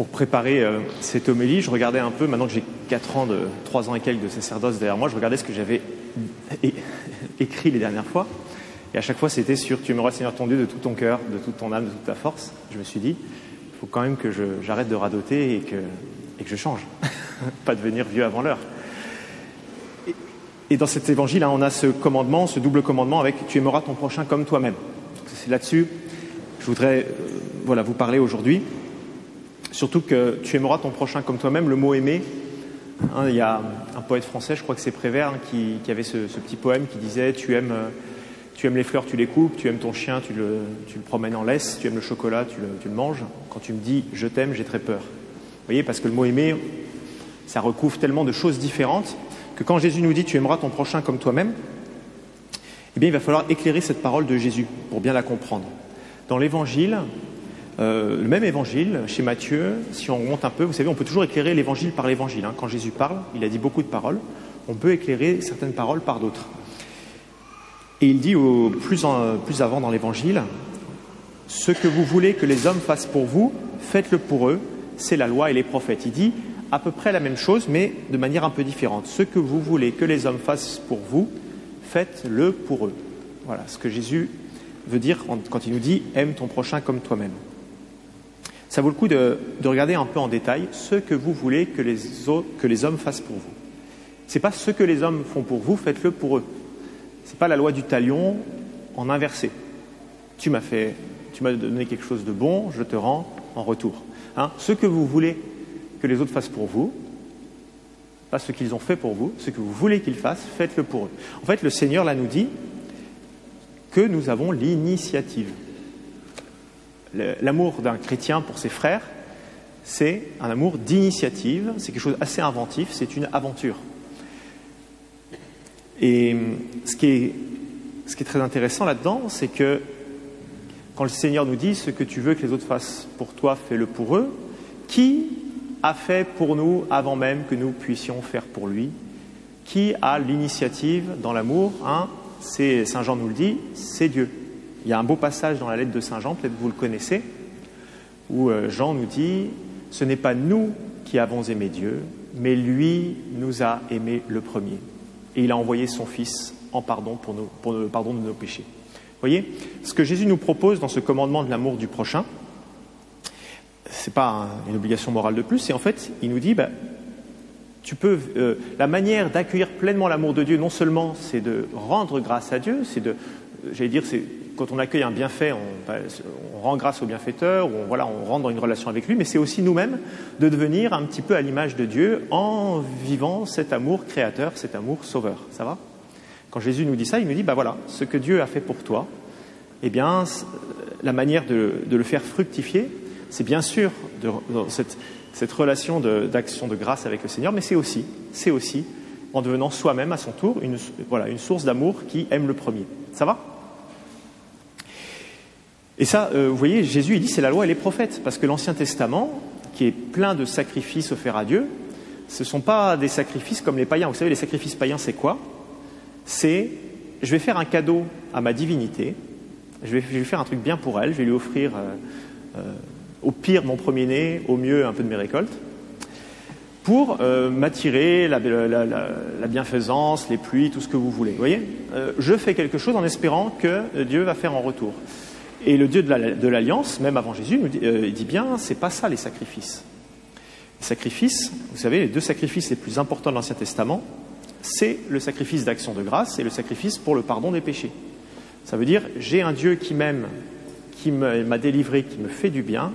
pour préparer euh, cette homélie, je regardais un peu, maintenant que j'ai 4 ans, de, 3 ans et quelques de sacerdoce derrière moi, je regardais ce que j'avais écrit les dernières fois. Et à chaque fois, c'était sur Tu aimeras Seigneur ton Dieu de tout ton cœur, de toute ton âme, de toute ta force. Je me suis dit, il faut quand même que j'arrête de radoter et que, je change. Pas devenir vieux avant l'heure. Et, dans cet évangile, hein, on a ce commandement, ce double commandement avec Tu aimeras ton prochain comme toi-même. C'est là-dessus que je voudrais euh, voilà, vous parler aujourd'hui. Surtout que tu aimeras ton prochain comme toi-même, le mot aimer. Hein, il y a un poète français, je crois que c'est Prévert, hein, qui, avait ce, petit poème qui disait tu aimes, tu aimes les fleurs, tu les coupes, tu aimes ton chien, tu le, tu le promènes en laisse, tu aimes le chocolat, tu le, tu le manges. Quand tu me dis je t'aime, j'ai très peur. Vous voyez, parce que le mot aimer, ça recouvre tellement de choses différentes que quand Jésus nous dit tu aimeras ton prochain comme toi-même, eh bien il va falloir éclairer cette parole de Jésus pour bien la comprendre. Dans l'évangile, euh, le même évangile, chez Matthieu, si on remonte un peu, vous savez, on peut toujours éclairer l'évangile par l'évangile. Hein. Quand Jésus parle, il a dit beaucoup de paroles, on peut éclairer certaines paroles par d'autres. Et il dit au, plus, plus avant dans l'évangile, ce que vous voulez que les hommes fassent pour vous, faites-le pour eux, c'est la loi et les prophètes. Il dit à peu près la même chose, mais de manière un peu différente. Ce que vous voulez que les hommes fassent pour vous, faites-le pour eux. Voilà ce que Jésus veut dire quand il nous dit aime ton prochain comme toi-même ça vaut le coup de, regarder un peu en détail ce que vous voulez que les, hommes fassent pour vous. Ce n'est pas ce que les hommes font pour vous, faites-le pour eux. Ce n'est pas la loi du talion en inversé. Tu m'as fait, tu m'as donné quelque chose de bon, je te rends en retour. Hein ce que vous voulez que les autres fassent pour vous, pas ce qu'ils ont fait pour vous, ce que vous voulez qu'ils fassent, faites-le pour eux. En fait, le Seigneur là nous dit que nous avons l'initiative. L'amour d'un chrétien pour ses frères, c'est un amour d'initiative, c'est quelque chose d'assez inventif, c'est une aventure. Et ce qui est, ce qui est très intéressant là-dedans, c'est que quand le Seigneur nous dit ce que tu veux que les autres fassent pour toi, fais-le pour eux, qui a fait pour nous avant même que nous puissions faire pour lui? Qui a l'initiative dans l'amour hein? Saint Jean nous le dit, c'est Dieu. Il y a un beau passage dans la lettre de Saint Jean, peut-être vous le connaissez, où euh, Jean nous dit, ce n'est pas nous qui avons aimé Dieu, mais lui nous a aimé le premier. Et il a envoyé son Fils en pardon pour, le pardon de nos péchés. Vous voyez, ce que Jésus nous propose dans ce commandement de l'amour du prochain, ce n'est pas une obligation morale de plus, c'est en fait, il nous dit, bah, euh, la manière d'accueillir pleinement l'amour de Dieu, non seulement c'est de rendre grâce à Dieu, c'est de, j'allais dire, c'est quand on accueille un bienfait, on, rend grâce au bienfaiteur, ou on, voilà, on rentre dans une relation avec lui, mais c'est aussi nous-mêmes de devenir un petit peu à l'image de Dieu en vivant cet amour créateur, cet amour sauveur. Ça va? Quand Jésus nous dit ça, il nous dit, bah voilà, ce que Dieu a fait pour toi, eh bien, la manière de, le faire fructifier, c'est bien sûr de, cette, relation d'action de, grâce avec le Seigneur, mais c'est aussi, c'est aussi en devenant soi-même à son tour une, voilà, une source d'amour qui aime le premier. Ça va? Et ça, euh, vous voyez, Jésus, il dit c'est la loi et les prophètes, parce que l'Ancien Testament, qui est plein de sacrifices offerts à Dieu, ce ne sont pas des sacrifices comme les païens. Vous savez, les sacrifices païens, c'est quoi? C'est je vais faire un cadeau à ma divinité, je vais, je faire un truc bien pour elle, je vais lui offrir euh, euh, au pire mon premier-né, au mieux un peu de mes récoltes, pour m'attirer la, la, bienfaisance, les pluies, tout ce que vous voulez. Vous voyez? Je fais quelque chose en espérant que Dieu va faire en retour. Et le Dieu de l'Alliance, même avant Jésus, euh, il dit bien, c'est pas ça les sacrifices. Les sacrifices, vous savez, les deux sacrifices les plus importants de l'Ancien Testament, c'est le sacrifice d'action de grâce et le sacrifice pour le pardon des péchés. Ça veut dire, j'ai un Dieu qui m'aime, qui m'a délivré, qui me fait du bien,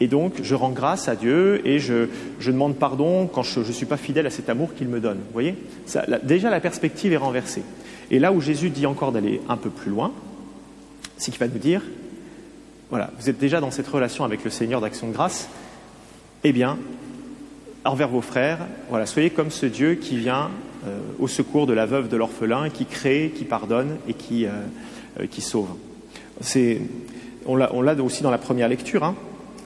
et donc je rends grâce à Dieu et je, demande pardon quand je ne suis pas fidèle à cet amour qu'il me donne. Vous voyez? Déjà la perspective est renversée. Et là où Jésus dit encore d'aller un peu plus loin, c'est qu'il va nous dire, voilà, vous êtes déjà dans cette relation avec le Seigneur d'action de grâce, eh bien, envers vos frères, voilà, soyez comme ce Dieu qui vient euh, au secours de la veuve, de l'orphelin, qui crée, qui pardonne et qui, euh, euh, qui sauve. On l'a aussi dans la première lecture, hein,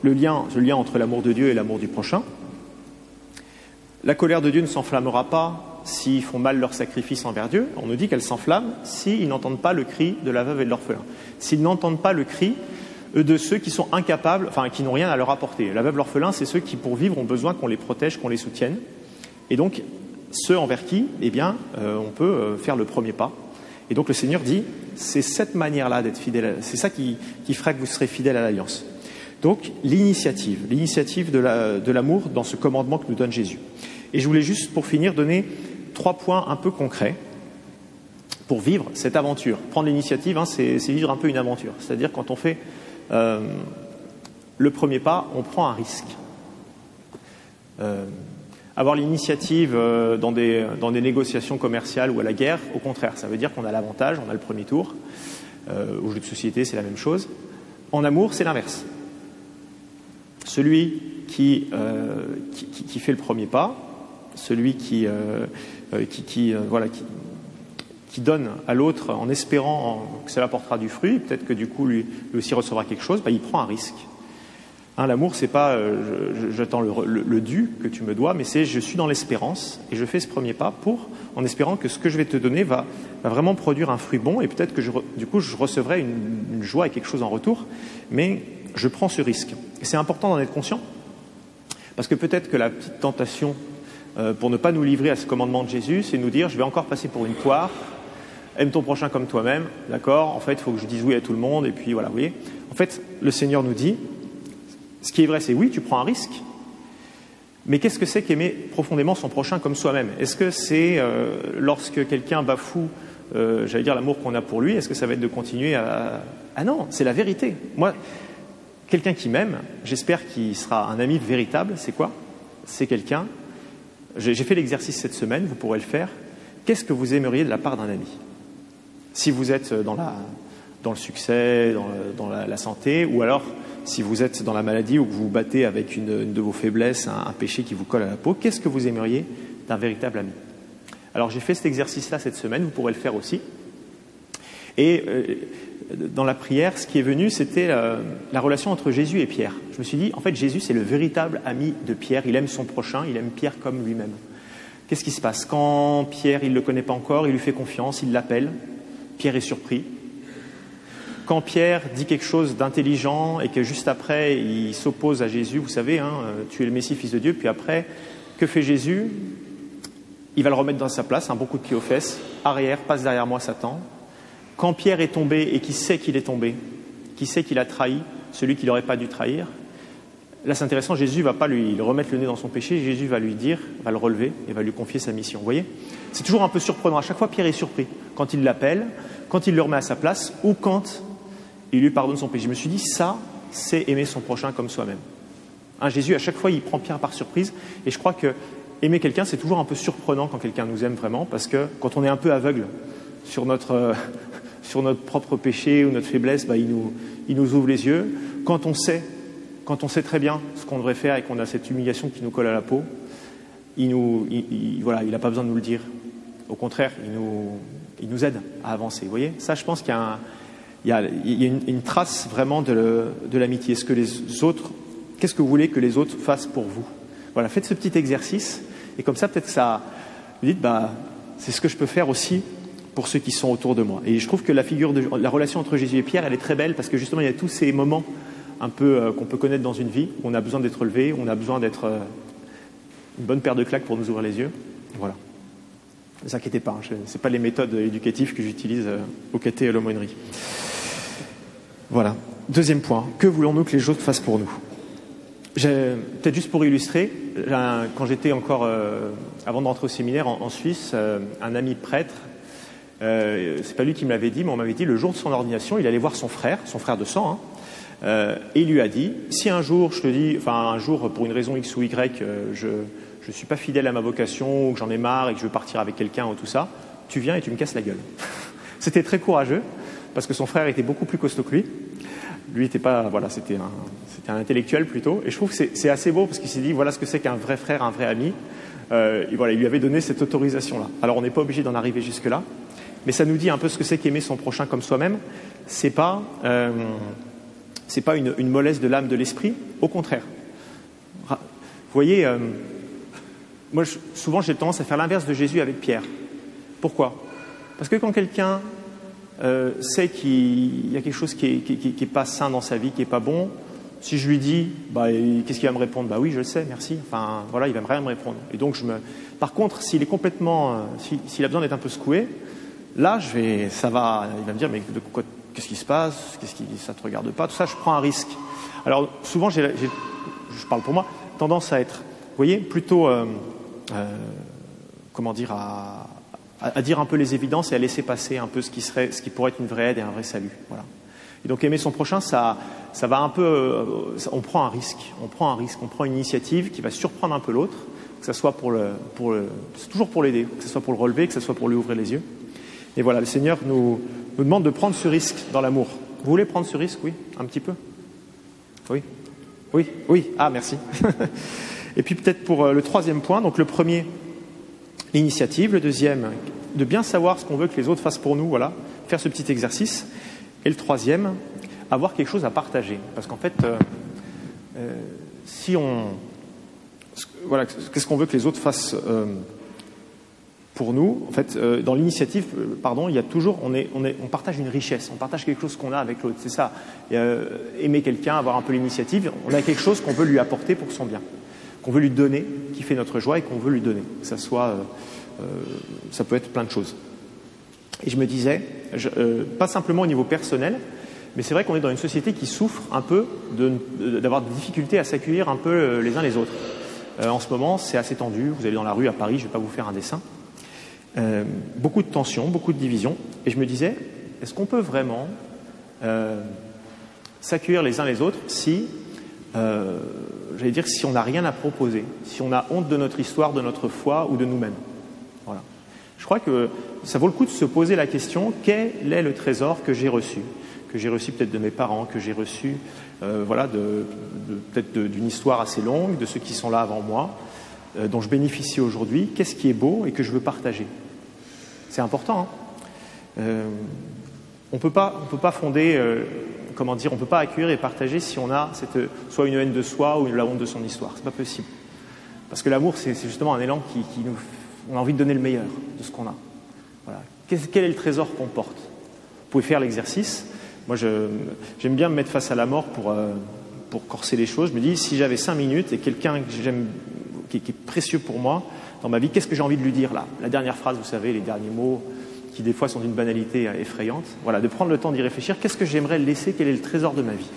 le, lien, le lien entre l'amour de Dieu et l'amour du prochain. La colère de Dieu ne s'enflammera pas s'ils font mal leur sacrifice envers Dieu, on nous dit qu'elle s'enflamme s'ils n'entendent pas le cri de la veuve et de l'orphelin. S'ils n'entendent pas le cri de ceux qui sont incapables, enfin qui n'ont rien à leur apporter. La veuve, l'orphelin, c'est ceux qui, pour vivre, ont besoin qu'on les protège, qu'on les soutienne. Et donc, ceux envers qui, eh bien, euh, on peut euh, faire le premier pas. Et donc le Seigneur dit, c'est cette manière-là d'être fidèle, c'est ça qui, qui fera que vous serez fidèle à l'alliance. Donc l'initiative, l'initiative de l'amour dans ce commandement que nous donne Jésus. Et je voulais juste, pour finir, donner trois points un peu concrets pour vivre cette aventure. Prendre l'initiative, hein, c'est vivre un peu une aventure. C'est-à-dire quand on fait euh, le premier pas, on prend un risque. Euh, avoir l'initiative euh, dans, des, négociations commerciales ou à la guerre, au contraire, ça veut dire qu'on a l'avantage, on a le premier tour. au jeu de société, c'est la même chose. En amour, c'est l'inverse. Celui qui, fait le premier pas, celui qui, qui voilà, qui, donne à l'autre en espérant que cela portera du fruit, peut-être que du coup lui, aussi recevra quelque chose, bah, il prend un risque. Hein, L'amour, c'est pas euh, j'attends le, le, dû que tu me dois, mais c'est je suis dans l'espérance et je fais ce premier pas pour, en espérant que ce que je vais te donner va, vraiment produire un fruit bon et peut-être que je, du coup je recevrai une, joie et quelque chose en retour, mais je prends ce risque. C'est important d'en être conscient, parce que peut-être que la petite tentation euh, pour ne pas nous livrer à ce commandement de Jésus, c'est nous dire je vais encore passer pour une poire, aime ton prochain comme toi-même, d'accord? En fait, il faut que je dise oui à tout le monde, et puis voilà, vous voyez. En fait, le Seigneur nous dit, ce qui est vrai, c'est oui, tu prends un risque, mais qu'est-ce que c'est qu'aimer profondément son prochain comme soi-même? Est-ce que c'est euh, lorsque quelqu'un bafoue, euh, j'allais dire, l'amour qu'on a pour lui, est-ce que ça va être de continuer à... Ah non, c'est la vérité. Moi, quelqu'un qui m'aime, j'espère qu'il sera un ami véritable, c'est quoi? C'est quelqu'un... J'ai fait l'exercice cette semaine, vous pourrez le faire. Qu'est-ce que vous aimeriez de la part d'un ami? Si vous êtes dans, le succès, dans, la, santé, ou alors si vous êtes dans la maladie ou que vous vous battez avec une, de vos faiblesses, un, péché qui vous colle à la peau, qu'est-ce que vous aimeriez d'un véritable ami? Alors j'ai fait cet exercice-là cette semaine, vous pourrez le faire aussi. Et euh, dans la prière, ce qui est venu, c'était la, la, relation entre Jésus et Pierre. Je me suis dit, en fait, Jésus, c'est le véritable ami de Pierre. Il aime son prochain, il aime Pierre comme lui-même. Qu'est-ce qui se passe? Quand Pierre, il ne le connaît pas encore, il lui fait confiance, il l'appelle, Pierre est surpris. Quand Pierre dit quelque chose d'intelligent et que juste après il s'oppose à Jésus, vous savez, hein, euh, tu es le Messie, fils de Dieu, puis après, que fait Jésus? Il va le remettre dans sa place, un bon coup de pied aux fesses, arrière, passe derrière moi Satan. Quand Pierre est tombé et qui sait qu'il est tombé, qui sait qu'il a trahi celui qu'il n'aurait pas dû trahir, là c'est intéressant, Jésus va pas lui remettre le nez dans son péché, Jésus va lui dire, va le relever et va lui confier sa mission. Vous voyez? C'est toujours un peu surprenant. À chaque fois, Pierre est surpris quand il l'appelle, quand il le remet à sa place ou quand il lui pardonne son péché. Je me suis dit, ça, c'est aimer son prochain comme soi-même. Hein, Jésus, à chaque fois, il prend Pierre par surprise. Et je crois que aimer quelqu'un, c'est toujours un peu surprenant quand quelqu'un nous aime vraiment, parce que quand on est un peu aveugle sur notre, euh, sur notre propre péché ou notre faiblesse, bah, il, nous, il ouvre les yeux. Quand on sait, quand on sait très bien ce qu'on devrait faire et qu'on a cette humiliation qui nous colle à la peau, il nous, voilà, il n'a pas besoin de nous le dire. Au contraire, il nous, il aide à avancer. Vous voyez? Ça, je pense qu'il y a, une, trace vraiment de, l'amitié. Est-ce que les autres, qu'est-ce que vous voulez que les autres fassent pour vous? Voilà, faites ce petit exercice et comme ça, peut-être que ça, vous dites, bah, c'est ce que je peux faire aussi pour ceux qui sont autour de moi. Et je trouve que la figure la relation entre Jésus et Pierre, elle est très belle parce que justement, il y a tous ces moments un peu euh, qu'on peut connaître dans une vie où on a besoin d'être relevé, on a besoin d'être euh, une bonne paire de claques pour nous ouvrir les yeux. Voilà. Ne vous inquiétez pas, ce n'est pas les méthodes éducatives que j'utilise euh, au caté et à l'aumônerie. Voilà. Deuxième point, que voulons-nous que les autres fassent pour nous? Peut-être juste pour illustrer, quand j'étais encore, avant de rentrer au séminaire en, Suisse, un ami prêtre, c'est pas lui qui me l'avait dit, mais on m'avait dit le jour de son ordination, il allait voir son frère, son frère de sang, hein, et il lui a dit si un jour, je te dis, enfin un jour pour une raison X ou Y, je, je ne suis pas fidèle à ma vocation, ou que j'en ai marre et que je veux partir avec quelqu'un ou tout ça, tu viens et tu me casses la gueule. c'était très courageux, parce que son frère était beaucoup plus costaud que lui. Lui n'était pas, voilà, c'était un, c'était un intellectuel plutôt. Et je trouve que c'est, assez beau parce qu'il s'est dit, voilà ce que c'est qu'un vrai frère, un vrai ami. Euh, et voilà, il lui avait donné cette autorisation-là. Alors on n'est pas obligé d'en arriver jusque-là, mais ça nous dit un peu ce que c'est qu'aimer son prochain comme soi-même. C'est pas, euh, pas une, mollesse de l'âme, de l'esprit. Au contraire. Vous voyez. Euh, moi, souvent, j'ai tendance à faire l'inverse de Jésus avec Pierre. Pourquoi? Parce que quand quelqu'un euh, sait qu'il y a quelque chose qui n'est pas sain dans sa vie, qui n'est pas bon, si je lui dis, bah, qu'est-ce qu'il va me répondre? Bah oui, je le sais, merci. Enfin, voilà, il va rien me répondre. Et donc. Par contre, s'il est complètement, s'il a besoin d'être un peu secoué, là, ça va. Il va me dire, mais qu'est-ce qui se passe? Qu'est-ce ça te regarde pas? Tout ça, je prends un risque. Alors, souvent, je parle pour moi, tendance à être, vous voyez, plutôt, euh, euh, comment dire, à, dire un peu les évidences et à laisser passer un peu ce qui serait, ce qui pourrait être une vraie aide et un vrai salut. Voilà. Et donc aimer son prochain, ça, ça va un peu, euh, on prend un risque, on prend un risque, on prend une initiative qui va surprendre un peu l'autre, que ce soit pour le, pour le, toujours pour l'aider, que ce soit pour le relever, que ce soit pour lui ouvrir les yeux. Et voilà, le Seigneur nous, nous demande de prendre ce risque dans l'amour. Vous voulez prendre ce risque, oui, un petit peu, oui, oui, oui. Ah, merci. Et puis peut-être pour euh, le troisième point, donc le premier, l'initiative, le deuxième, de bien savoir ce qu'on veut que les autres fassent pour nous, voilà, faire ce petit exercice. Et le troisième, avoir quelque chose à partager. Parce qu'en fait, euh, euh, si on. Voilà, qu'est-ce qu'on veut que les autres fassent pour nous En fait, dans l'initiative, pardon, il y a toujours. On, est, on, est, on partage une richesse, on partage quelque chose qu'on a avec l'autre. C'est ça. aimer quelqu'un, avoir un peu l'initiative, on a quelque chose qu'on veut lui apporter pour son bien, qu'on veut lui donner, qui fait notre joie et qu'on veut lui donner. Que ça soit. ça peut être plein de choses. Et je me disais, euh, pas simplement au niveau personnel, mais c'est vrai qu'on est dans une société qui souffre un peu d'avoir des difficultés à s'accueillir un peu euh, les uns les autres. Euh, en ce moment, c'est assez tendu. Vous allez dans la rue à Paris, je ne vais pas vous faire un dessin. Beaucoup de tensions, beaucoup de divisions. Et je me disais, est-ce qu'on peut vraiment s'accueillir les uns les autres si, j'allais dire, si on n'a rien à proposer, si on a honte de notre histoire, de notre foi ou de nous-mêmes? Voilà. Je crois que ça vaut le coup de se poser la question quel est le trésor que j'ai reçu? Que j'ai reçu peut-être de mes parents, que j'ai reçu euh, voilà, peut-être d'une histoire assez longue, de ceux qui sont là avant moi, euh, dont je bénéficie aujourd'hui. Qu'est-ce qui est beau et que je veux partager? C'est important. Hein euh, on ne peut pas fonder, comment dire, on peut pas accueillir et partager si on a cette, soit une haine de soi ou la honte de son histoire. C'est pas possible. Parce que l'amour, c'est justement un élan qui, nous on a envie de donner le meilleur de ce qu'on a. Voilà. Quel est le trésor qu'on porte? Vous pouvez faire l'exercice. Moi, j'aime bien me mettre face à la mort pour, euh, pour corser les choses. Je me dis, si j'avais cinq minutes et quelqu'un que j'aime, qui, est précieux pour moi dans ma vie, qu'est-ce que j'ai envie de lui dire là? La dernière phrase, vous savez, les derniers mots qui des fois sont d'une banalité euh, effrayante. Voilà, de prendre le temps d'y réfléchir. Qu'est-ce que j'aimerais laisser? Quel est le trésor de ma vie?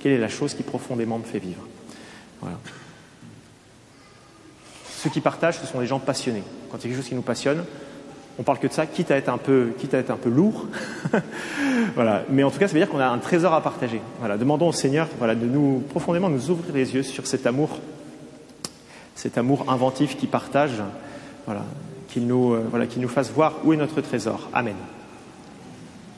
Quelle est la chose qui profondément me fait vivre? Voilà. Ceux qui partagent, ce sont des gens passionnés. Quand il y a quelque chose qui nous passionne, on parle que de ça, quitte à être un peu, quitte à être un peu lourd. voilà. Mais en tout cas, ça veut dire qu'on a un trésor à partager. Voilà. Demandons au Seigneur voilà, de nous profondément nous ouvrir les yeux sur cet amour, cet amour inventif qui partage, qu'il euh, voilà, nous fasse voir où est notre trésor. Amen.